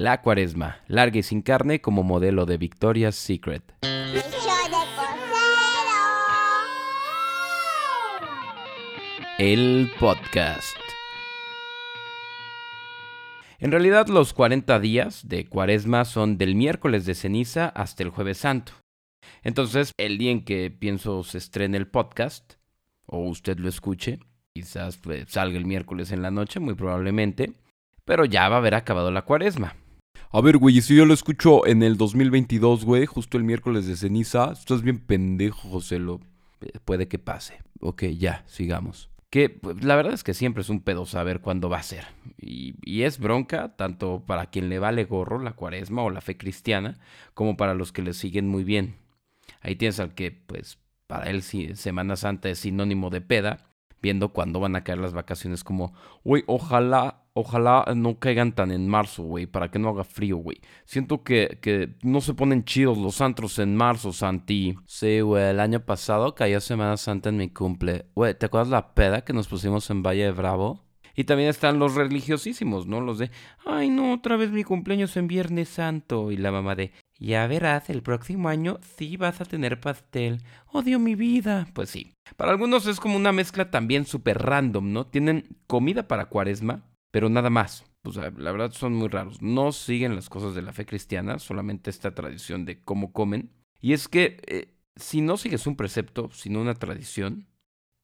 La cuaresma, larga y sin carne como modelo de Victoria's Secret. El podcast. En realidad los 40 días de cuaresma son del miércoles de ceniza hasta el jueves santo. Entonces, el día en que pienso se estrene el podcast, o usted lo escuche, quizás pues, salga el miércoles en la noche, muy probablemente, pero ya va a haber acabado la cuaresma. A ver, güey, si yo lo escucho en el 2022, güey, justo el miércoles de ceniza, estás bien pendejo, José. Lo... Eh, puede que pase. Ok, ya, sigamos. Que pues, la verdad es que siempre es un pedo saber cuándo va a ser. Y, y, es bronca tanto para quien le vale gorro la cuaresma o la fe cristiana, como para los que le siguen muy bien. Ahí tienes al que, pues, para él Semana Santa es sinónimo de peda, viendo cuándo van a caer las vacaciones como, güey, ojalá, ojalá no caigan tan en marzo, güey, para que no haga frío, güey. Siento que, que no se ponen chidos los antros en marzo, Santi. Sí, güey, el año pasado cayó Semana Santa en mi cumple. Güey, ¿te acuerdas la peda que nos pusimos en Valle de Bravo? Y también están los religiosísimos, ¿no? Los de, ay, no, otra vez mi cumpleaños en Viernes Santo. Y la mamá de, ya verás, el próximo año sí vas a tener pastel. Odio mi vida. Pues sí. Para algunos es como una mezcla también súper random, ¿no? Tienen comida para cuaresma, pero nada más. Pues la verdad son muy raros. No siguen las cosas de la fe cristiana, solamente esta tradición de cómo comen. Y es que eh, si no sigues un precepto, sino una tradición,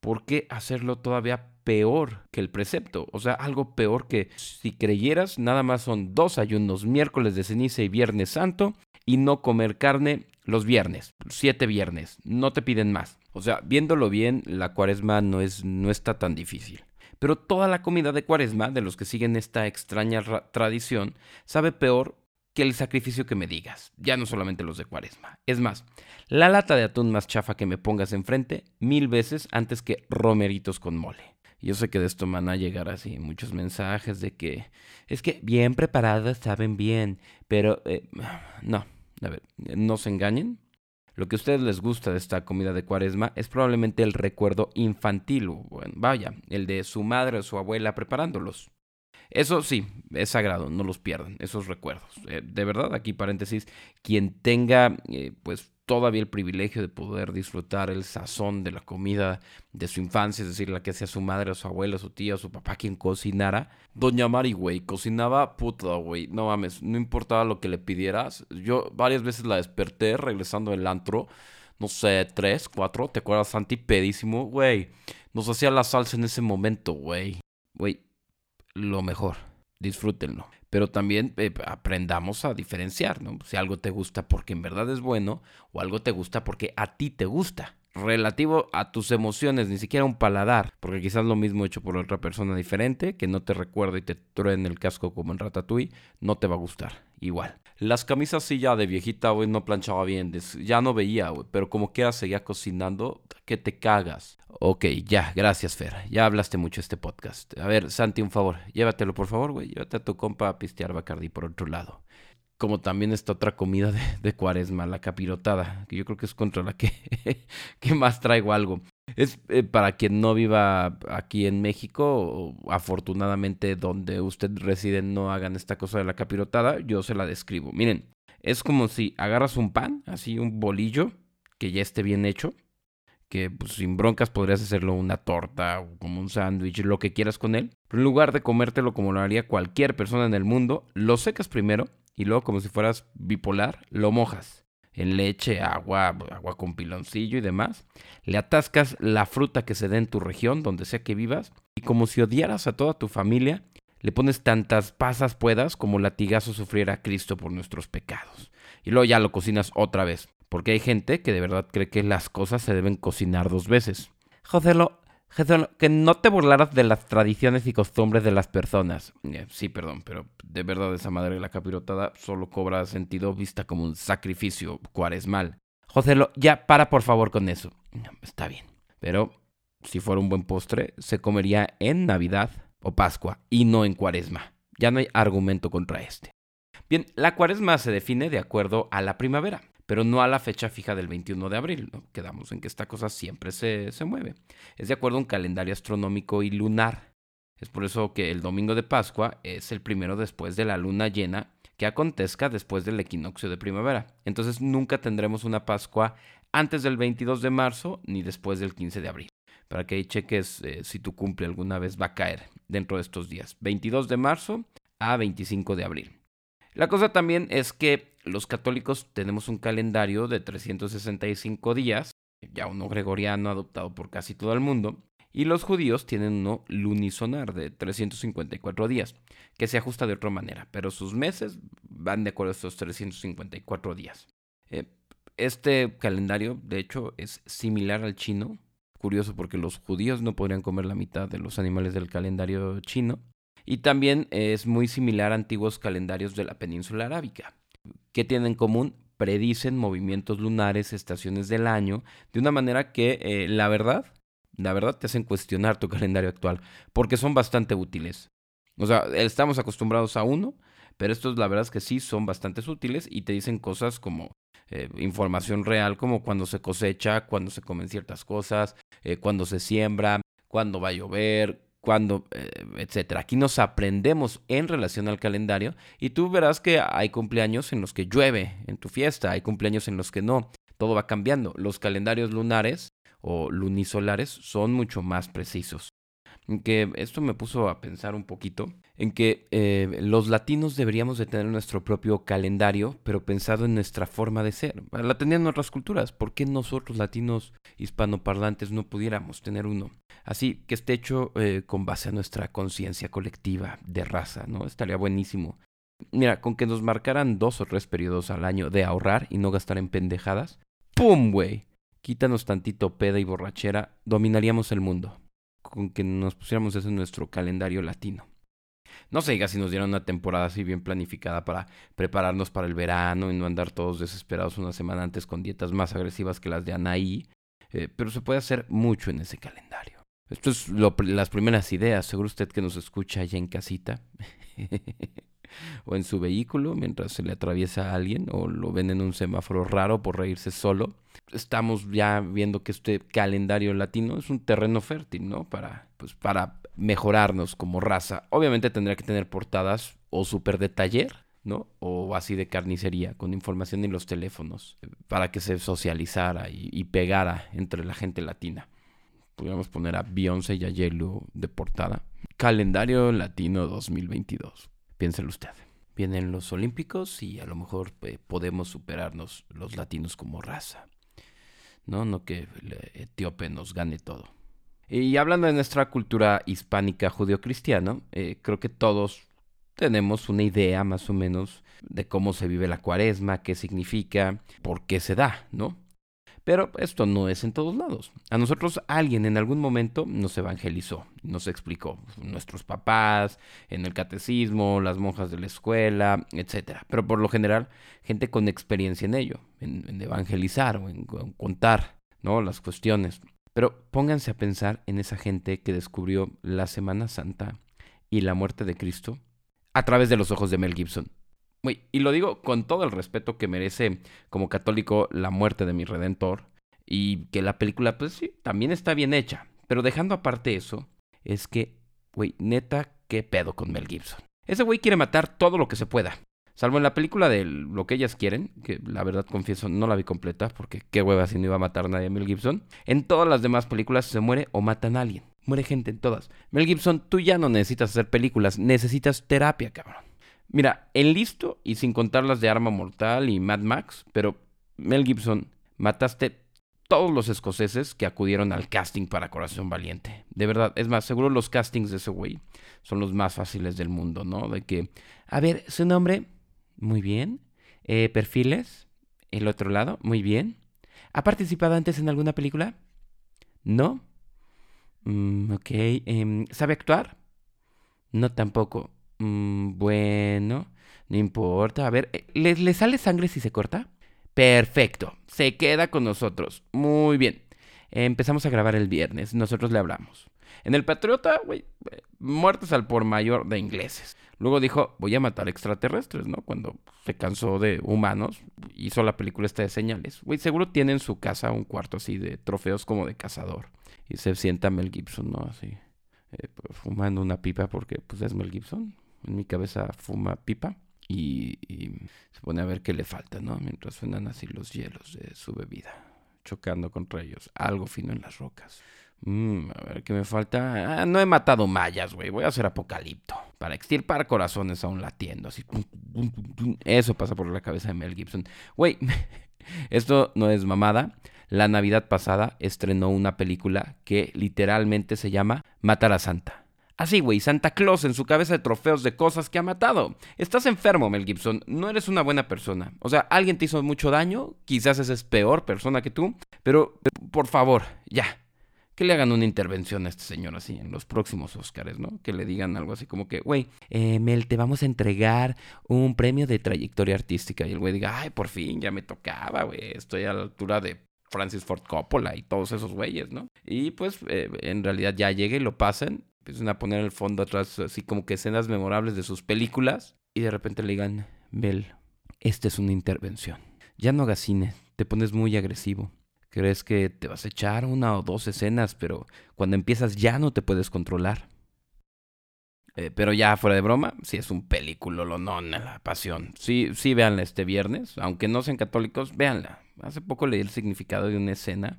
¿por qué hacerlo todavía peor que el precepto? O sea, algo peor que si creyeras, nada más son dos ayunos, miércoles de ceniza y viernes santo, y no comer carne los viernes, siete viernes, no te piden más. O sea, viéndolo bien, la cuaresma no, es, no está tan difícil. Pero toda la comida de cuaresma, de los que siguen esta extraña tradición, sabe peor que el sacrificio que me digas. Ya no solamente los de cuaresma. Es más, la lata de atún más chafa que me pongas enfrente, mil veces antes que romeritos con mole. Yo sé que de esto van a llegar así muchos mensajes de que es que bien preparadas saben bien, pero eh, no, a ver, no se engañen. Lo que a ustedes les gusta de esta comida de cuaresma es probablemente el recuerdo infantil, bueno, vaya, el de su madre o su abuela preparándolos. Eso sí, es sagrado, no los pierdan, esos recuerdos. Eh, de verdad, aquí paréntesis, quien tenga eh, pues todavía el privilegio de poder disfrutar el sazón de la comida de su infancia, es decir, la que sea su madre, su abuela, su tía, su papá quien cocinara. Doña Mari, güey, cocinaba puta, güey, no mames, no importaba lo que le pidieras. Yo varias veces la desperté regresando del antro, no sé, tres, cuatro, ¿te acuerdas, Santi? Pedísimo, güey. Nos hacía la salsa en ese momento, güey. Güey, lo mejor, disfrútenlo pero también eh, aprendamos a diferenciar, ¿no? Si algo te gusta porque en verdad es bueno o algo te gusta porque a ti te gusta. Relativo a tus emociones, ni siquiera un paladar, porque quizás lo mismo hecho por otra persona diferente, que no te recuerda y te en el casco como en Ratatouille, no te va a gustar. Igual. Las camisas sí ya de viejita, güey, no planchaba bien, ya no veía, güey, pero como quiera seguía cocinando, que te cagas. Ok, ya, gracias, Fer. Ya hablaste mucho este podcast. A ver, Santi, un favor. Llévatelo, por favor, güey. Llévate a tu compa a pistear Bacardi por otro lado. Como también esta otra comida de, cuaresma, la capirotada, que yo creo que es contra la que, que más traigo algo. Es eh, para quien no viva aquí en México, afortunadamente donde usted reside no hagan esta cosa de la capirotada, yo se la describo. Miren, es como si agarras un pan, así un bolillo, que ya esté bien hecho, que pues, sin broncas podrías hacerlo una torta o como un sándwich, lo que quieras con él. Pero en lugar de comértelo como lo haría cualquier persona en el mundo, lo secas primero y luego como si fueras bipolar, lo mojas en leche, agua, agua con piloncillo y demás. Le atascas la fruta que se dé en tu región, donde sea que vivas, y como si odiaras a toda tu familia, le pones tantas pasas puedas como latigazo sufriera Cristo por nuestros pecados. Y luego ya lo cocinas otra vez. Porque hay gente que de verdad cree que las cosas se deben cocinar dos veces. Que no te burlaras de las tradiciones y costumbres de las personas. Eh, sí, perdón, pero de verdad esa madre la capirotada solo cobra sentido vista como un sacrificio cuaresmal. Joselo, ya para por favor con eso. Está bien. Pero si fuera un buen postre, se comería en Navidad o Pascua y no en cuaresma. Ya no hay argumento contra este. Bien, la cuaresma se define de acuerdo a la primavera pero no a la fecha fija del 21 de abril. Quedamos en que esta cosa siempre se, se mueve. Es de acuerdo a un calendario astronómico y lunar. Es por eso que el domingo de Pascua es el primero después de la luna llena que acontezca después del equinoccio de primavera. Entonces nunca tendremos una Pascua antes del 22 de marzo ni después del 15 de abril. Para que ahí cheques eh, si tu cumple alguna vez va a caer dentro de estos días. 22 de marzo a 25 de abril. La cosa también es que los católicos tenemos un calendario de 365 días, ya uno gregoriano adoptado por casi todo el mundo, y los judíos tienen uno lunisonar de 354 días, que se ajusta de otra manera, pero sus meses van de acuerdo a estos 354 días. Eh, este calendario, de hecho, es similar al chino. Curioso porque los judíos no podrían comer la mitad de los animales del calendario chino. Y también es muy similar a antiguos calendarios de la península arábica. ¿Qué tienen en común? Predicen movimientos lunares, estaciones del año, de una manera que, eh, la verdad, la verdad te hacen cuestionar tu calendario actual, porque son bastante útiles. O sea, estamos acostumbrados a uno, pero estos la verdad es que sí son bastante útiles y te dicen cosas como eh, información real, como cuando se cosecha, cuando se comen ciertas cosas, eh, cuando se siembra, cuando va a llover, cuando, eh, etcétera. Aquí nos aprendemos en relación al calendario y tú verás que hay cumpleaños en los que llueve en tu fiesta, hay cumpleaños en los que no. Todo va cambiando. Los calendarios lunares o lunisolares son mucho más precisos. Que esto me puso a pensar un poquito en que eh, los latinos deberíamos de tener nuestro propio calendario, pero pensado en nuestra forma de ser. La tenían otras culturas, ¿por qué nosotros latinos hispanoparlantes no pudiéramos tener uno? Así que esté hecho eh, con base a nuestra conciencia colectiva de raza, ¿no? Estaría buenísimo. Mira, con que nos marcaran dos o tres periodos al año de ahorrar y no gastar en pendejadas, ¡pum, güey! Quítanos tantito peda y borrachera, dominaríamos el mundo. Con que nos pusiéramos eso en nuestro calendario latino. No se diga si nos dieran una temporada así bien planificada para prepararnos para el verano y no andar todos desesperados una semana antes con dietas más agresivas que las de Anaí. Eh, pero se puede hacer mucho en ese calendario. Esto es las primeras ideas. Seguro usted que nos escucha allá en casita. o en su vehículo mientras se le atraviesa a alguien o lo ven en un semáforo raro por reírse solo. Estamos ya viendo que este calendario latino es un terreno fértil, ¿no? Para, pues, para mejorarnos como raza. Obviamente tendría que tener portadas o súper de taller, ¿no? O así de carnicería, con información en los teléfonos, para que se socializara y, pegara entre la gente latina. Podríamos poner a Beyoncé y a Yelu de portada. Calendario Latino 2022. Piénselo usted. Vienen los Olímpicos y a lo mejor eh, podemos superarnos los latinos como raza. No, no que el etíope nos gane todo. Y hablando de nuestra cultura hispánica judío-cristiana, eh, creo que todos tenemos una idea más o menos de cómo se vive la cuaresma, qué significa, por qué se da, ¿no? Pero esto no es en todos lados. A nosotros alguien en algún momento nos evangelizó, nos explicó, nuestros papás, en el catecismo, las monjas de la escuela, etc. Pero por lo general, gente con experiencia en ello, en, evangelizar o en, contar ¿no? las cuestiones. Pero pónganse a pensar en esa gente que descubrió la Semana Santa y la muerte de Cristo a través de los ojos de Mel Gibson y lo digo con todo el respeto que merece como católico la muerte de mi redentor. Y que la película, pues sí, también está bien hecha. Pero dejando aparte eso, es que, güey, neta, qué pedo con Mel Gibson. Ese güey quiere matar todo lo que se pueda. Salvo en la película de Lo que ellas quieren, que la verdad confieso no la vi completa, porque qué hueva si no iba a matar a nadie a Mel Gibson. En todas las demás películas se muere o matan a alguien. Muere gente en todas. Mel Gibson, tú ya no necesitas hacer películas, necesitas terapia, cabrón. Mira, en listo y sin contar las de Arma Mortal y Mad Max, pero Mel Gibson, mataste todos los escoceses que acudieron al casting para Corazón Valiente. De verdad, es más, seguro los castings de ese güey son los más fáciles del mundo, ¿no? De que, a ver, su nombre, muy bien. Eh, perfiles, el otro lado, muy bien. ¿Ha participado antes en alguna película? No. Mm, ok. Em, ¿Sabe actuar? No tampoco. Mm, bueno, no importa. A ver, eh, ¿le, sale sangre si se corta? Perfecto, se queda con nosotros. Muy bien. Empezamos a grabar el viernes, nosotros le hablamos. En el Patriota, güey, eh, muertes al por mayor de ingleses. Luego dijo, voy a matar extraterrestres, ¿no? Cuando se cansó de humanos, hizo la película esta de señales. Güey, seguro tiene en su casa un cuarto así de trofeos como de cazador. Y se sienta Mel Gibson, ¿no? Así, eh, fumando una pipa porque pues es Mel Gibson en mi cabeza fuma pipa. y, se pone a ver qué le falta, ¿no? Mientras suenan así los hielos de su bebida, chocando contra ellos, algo fino en las rocas. Mm, a ver qué me falta. Ah, no he matado mayas, güey. Voy a hacer apocalipto. Para extirpar corazones aún latiendo. Así. Eso pasa por la cabeza de Mel Gibson. Güey, esto no es mamada. La Navidad pasada estrenó una película que literalmente se llama Matar a Santa. Así, güey, Santa Claus en su cabeza de trofeos de cosas que ha matado. Estás enfermo, Mel Gibson. No eres una buena persona. O sea, alguien te hizo mucho daño. Quizás esa es peor persona que tú. Pero, por favor, ya. Que le hagan una intervención a este señor así en los próximos Oscars, ¿no? Que le digan algo así como que, güey, eh, Mel, te vamos a entregar un premio de trayectoria artística. Y el güey diga, ay, por fin, ya me tocaba, güey. Estoy a la altura de Francis Ford Coppola y todos esos güeyes, ¿no? Y pues eh, en realidad ya llegue y lo pasen empiezan a poner el fondo atrás así como que escenas memorables de sus películas y de repente le digan, Mel, esta es una intervención. Ya no hagas cine, te pones muy agresivo. Crees que te vas a echar una o dos escenas, pero cuando empiezas ya no te puedes controlar. Eh, pero ya fuera de broma, sí es un película, lo no, la pasión. Sí, sí, véanla este viernes, aunque no sean católicos, véanla. Hace poco leí el significado de una escena.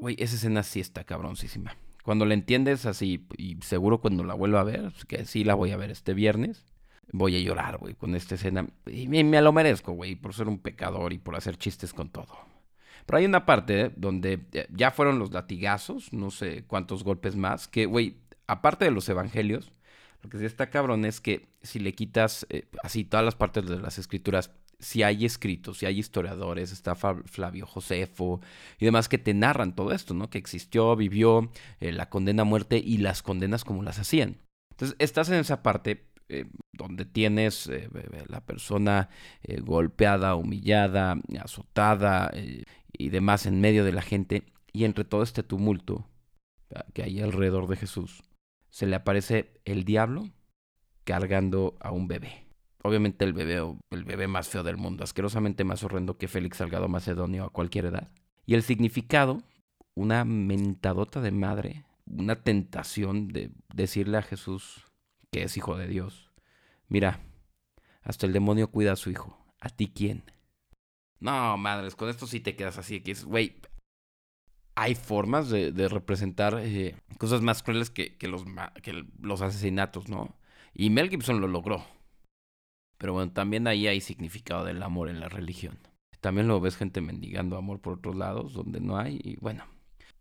Güey, esa escena sí está cabroncísima. Cuando la entiendes así, y seguro cuando la vuelva a ver, que sí la voy a ver este viernes, voy a llorar, güey, con esta escena. Y me, lo merezco, güey, por ser un pecador y por hacer chistes con todo. Pero hay una parte donde ya fueron los latigazos, no sé cuántos golpes más, que, güey, aparte de los evangelios, lo que sí está cabrón es que si le quitas eh, así todas las partes de las escrituras si hay escritos, si hay historiadores, está Flavio Josefo y demás que te narran todo esto, ¿no? Que existió, vivió, eh, la condena a muerte y las condenas como las hacían. Entonces, estás en esa parte eh, donde tienes eh, la persona golpeada, humillada, azotada y demás en medio de la gente y entre todo este tumulto que hay alrededor de Jesús, se le aparece el diablo cargando a un bebé obviamente el bebé, el bebé más feo del mundo, asquerosamente más horrendo que Félix Salgado Macedonio a cualquier edad. Y el significado, una mentadota de madre, una tentación de decirle a Jesús que es hijo de Dios. Mira, hasta el demonio cuida a su hijo. ¿A ti quién? No, madres, con esto sí te quedas así, que es, güey, hay formas de, representar eh, cosas más crueles que, los asesinatos, ¿no? Y Mel Gibson lo logró. Pero bueno, también ahí hay significado del amor en la religión. También lo ves gente mendigando amor por otros lados donde no hay. Y bueno,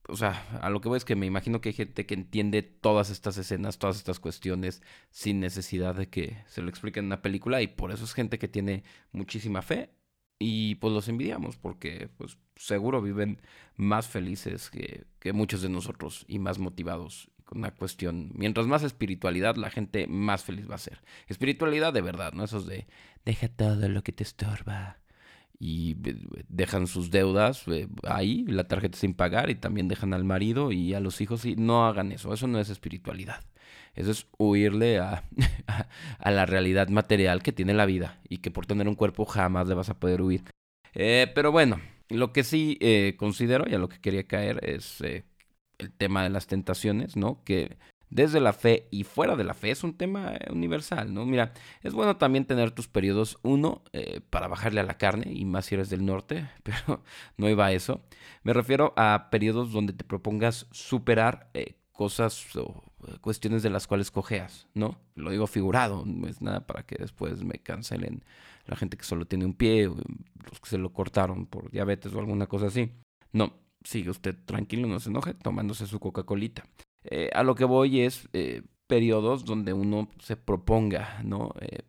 o sea, a lo que voy es que me imagino que hay gente que entiende todas estas escenas, todas estas cuestiones sin necesidad de que se lo expliquen en una película y por eso es gente que tiene muchísima fe y pues los envidiamos porque pues seguro viven más felices que, que muchos de nosotros y más motivados una cuestión. Mientras más espiritualidad, la gente más feliz va a ser. Espiritualidad de verdad, ¿no? Esos de deja todo lo que te estorba. Y dejan sus deudas eh, ahí, la tarjeta sin pagar, y también dejan al marido y a los hijos. Y no hagan eso. Eso no es espiritualidad. Eso es huirle a, a, la realidad material que tiene la vida. Y que por tener un cuerpo jamás le vas a poder huir. Eh, pero bueno, lo que sí eh, considero y a lo que quería caer es el tema de las tentaciones, ¿no? Que desde la fe y fuera de la fe es un tema eh, universal, ¿no? Mira, es bueno también tener tus periodos, uno, eh, para bajarle a la carne, y más si eres del norte, pero no iba a eso. Me refiero a periodos donde te propongas superar eh, cosas o cuestiones de las cuales cojeas, ¿no? Lo digo figurado, no es nada para que después me cancelen la gente que solo tiene un pie, los que se lo cortaron por diabetes o alguna cosa así. No, sigue usted tranquilo, no se enoje, tomándose su Coca-Colita. Eh, a lo que voy es eh, periodos donde uno se proponga, ¿no? Eh,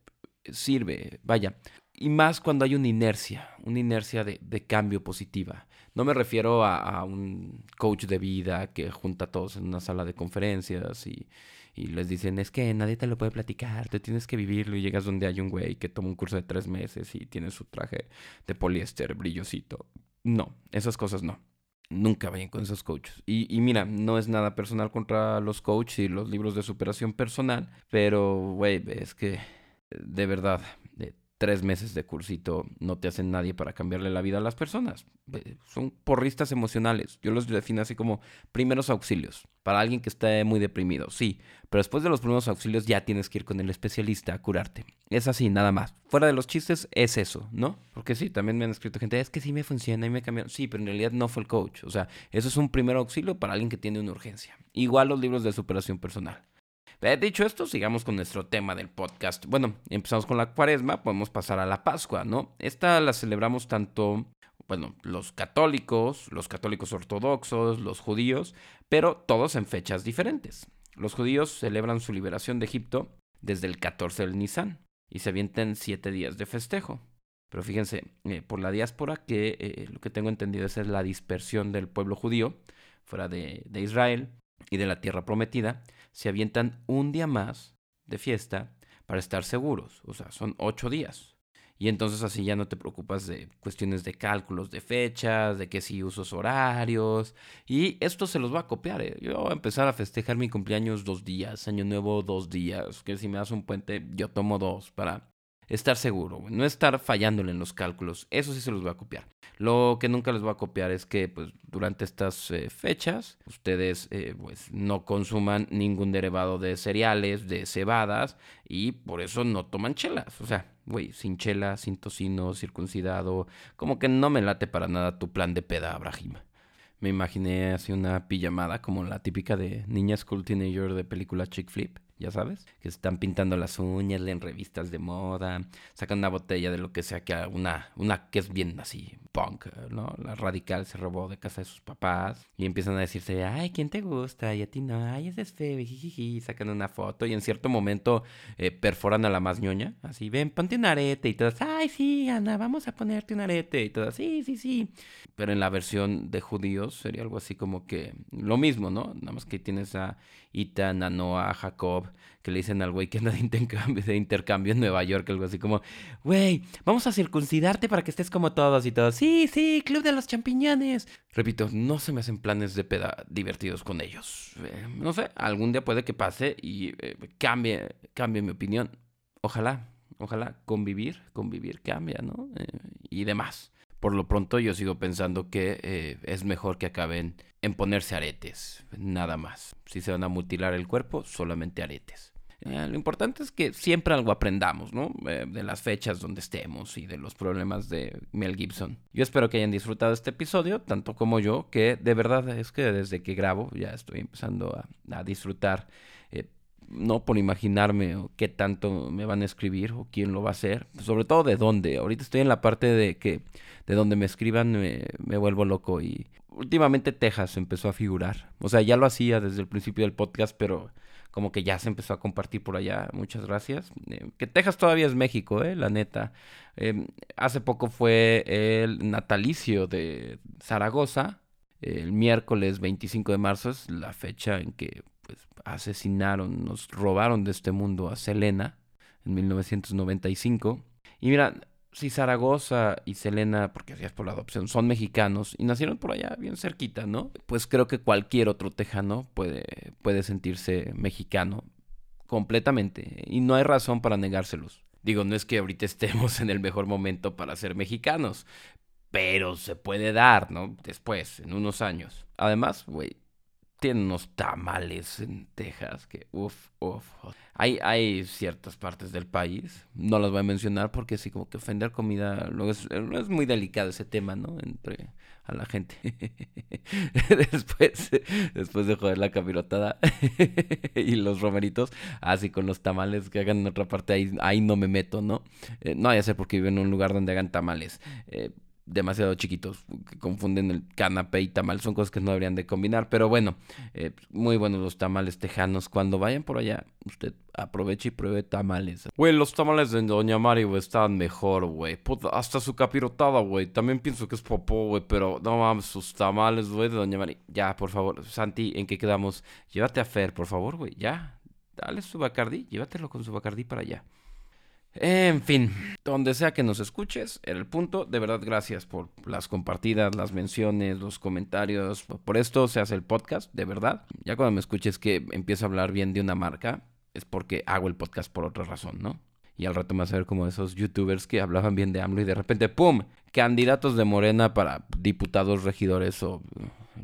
sirve, vaya. Y más cuando hay una inercia, una inercia de, cambio positiva. No me refiero a, un coach de vida que junta a todos en una sala de conferencias y, y les dicen, es que nadie te lo puede platicar, te tienes que vivirlo y llegas donde hay un güey que toma un curso de tres meses y tiene su traje de poliéster brillosito. No, esas cosas no nunca vayan con esos coaches. Y, mira, no es nada personal contra los coaches y los libros de superación personal, pero, güey, es que de verdad, tres meses de cursito no te hacen nadie para cambiarle la vida a las personas. Son porristas emocionales. Yo los defino así como primeros auxilios. Para alguien que esté muy deprimido, sí. Pero después de los primeros auxilios ya tienes que ir con el especialista a curarte. Es así, nada más. Fuera de los chistes, es eso, ¿no? Porque sí, también me han escrito gente, es que sí me funciona y me cambiaron. Sí, pero en realidad no fue el coach. O sea, eso es un primer auxilio para alguien que tiene una urgencia. Igual los libros de superación personal. Dicho esto, sigamos con nuestro tema del podcast. Bueno, empezamos con la cuaresma, podemos pasar a la Pascua, ¿no? Esta la celebramos tanto, bueno, los católicos, los católicos ortodoxos, los judíos, pero todos en fechas diferentes. Los judíos celebran su liberación de Egipto desde el 14 del Nisan y se avientan siete días de festejo. Pero fíjense, eh, por la diáspora, que eh, lo que tengo entendido es la dispersión del pueblo judío fuera de Israel y de la tierra prometida, se avientan un día más de fiesta para estar seguros. O sea, son ocho días. Y entonces así ya no te preocupas de cuestiones de cálculos de fechas, de que si usos horarios. Y esto se los va a copiar. ¿eh? Yo voy a empezar a festejar mi cumpleaños dos días, año nuevo dos días. Que si me das un puente, yo tomo dos para estar seguro, no estar fallándole en los cálculos. Eso sí se los voy a copiar. Lo que nunca les voy a copiar es que pues, durante estas eh, fechas ustedes eh, pues, no consuman ningún derivado de cereales, de cebadas y por eso no toman chelas. O sea, güey, sin chela, sin tocino, circuncidado, como que no me late para nada tu plan de peda, Abrahima. Me imaginé así una pijamada como la típica de niña school teenager de película chick flip ya sabes, que están pintando las uñas, leen revistas de moda, sacan una botella de lo que sea, que una, una que es bien así, punk, ¿no? La radical se robó de casa de sus papás y empiezan a decirse, ay, ¿quién te gusta? Y a ti no, ay, ese es feo, jijiji, sacan una foto y en cierto momento eh, perforan a la más ñoña, así, ven, ponte un arete y todas, ay, sí, Ana, vamos a ponerte un arete y todas, sí, sí, sí. Pero en la versión de judíos sería algo así como que lo mismo, ¿no? Nada más que tienes a Ethan, a Noah, a Jacob, que le dicen al güey que anda de intercambio, en Nueva York, algo así como, güey, vamos a circuncidarte para que estés como todos y todos. Sí, sí, Club de los Champiñones. Repito, no se me hacen planes de peda divertidos con ellos. Eh, no sé, algún día puede que pase y eh, cambie, cambie mi opinión. Ojalá, ojalá convivir, convivir cambia, ¿no? Eh, y demás. Por lo pronto yo sigo pensando que es mejor que acaben en ponerse aretes, nada más. Si se van a mutilar el cuerpo, solamente aretes. Eh, lo importante es que siempre algo aprendamos, ¿no? Eh, de las fechas donde estemos y de los problemas de Mel Gibson. Yo espero que hayan disfrutado este episodio, tanto como yo, que de verdad es que desde que grabo ya estoy empezando a, disfrutar. Eh, no por imaginarme qué tanto me van a escribir o quién lo va a hacer, sobre todo de dónde. Ahorita estoy en la parte de que de donde me escriban me, me vuelvo loco y últimamente Texas empezó a figurar. O sea, ya lo hacía desde el principio del podcast, pero como que ya se empezó a compartir por allá. Muchas gracias. Eh, que Texas todavía es México, eh, la neta. Em, hace poco fue el natalicio de Zaragoza. El miércoles 25 de marzo es la fecha en que pues, asesinaron, nos robaron de este mundo a Selena en 1995. Y mira, si Zaragoza y Selena, porque así es por la adopción, son mexicanos y nacieron por allá bien cerquita, ¿no? Pues creo que cualquier otro tejano puede, puede sentirse mexicano completamente y no hay razón para negárselos. Digo, no es que ahorita estemos en el mejor momento para ser mexicanos, pero se puede dar, ¿no? Después, en unos años. Además, güey, tienen unos tamales en Texas que, uff, uff. Hay, hay ciertas partes del país, no las voy a mencionar porque sí, como que ofender comida, luego es, es muy delicado ese tema, ¿no? Entre a la gente. después, después de joder la capirotada y los romeritos, así con los tamales que hagan en otra parte, ahí, ahí no me meto, ¿no? Eh, no vaya a ser porque vivo en un lugar donde hagan tamales. Eh, demasiado chiquitos, que confunden el canapé y tamal, son cosas que no deberían de combinar, pero bueno, eh, muy buenos los tamales tejanos, cuando vayan por allá, usted aproveche y pruebe tamales. Güey, los tamales de Doña Mari, güey, estaban mejor, güey, hasta su capirotada, güey, también pienso que es popó, güey, pero no mames, sus tamales, güey, de Doña Mari, ya, por favor, Santi, ¿en qué quedamos? Llévate a Fer, por favor, güey, ya, dale su Bacardí, llévatelo con su Bacardí para allá. En fin, donde sea que nos escuches, era el punto. De verdad, gracias por las compartidas, las menciones, los comentarios. Por esto se hace el podcast, de verdad. Ya cuando me escuches que empiezo a hablar bien de una marca, es porque hago el podcast por otra razón, ¿no? Y al rato me vas a ver como esos youtubers que hablaban bien de AMLO y de repente, ¡pum! Candidatos de Morena para diputados, regidores o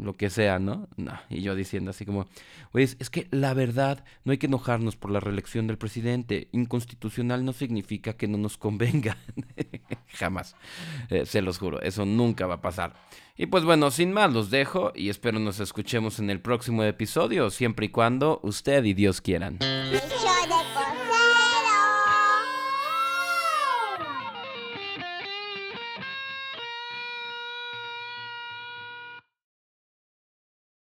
lo que sea, ¿no? no. Y yo diciendo así como, pues es que la verdad, no hay que enojarnos por la reelección del presidente. Inconstitucional no significa que no nos convenga. Jamás. Eh, se los juro, eso nunca va a pasar. Y pues bueno, sin más los dejo y espero nos escuchemos en el próximo episodio, siempre y cuando usted y Dios quieran.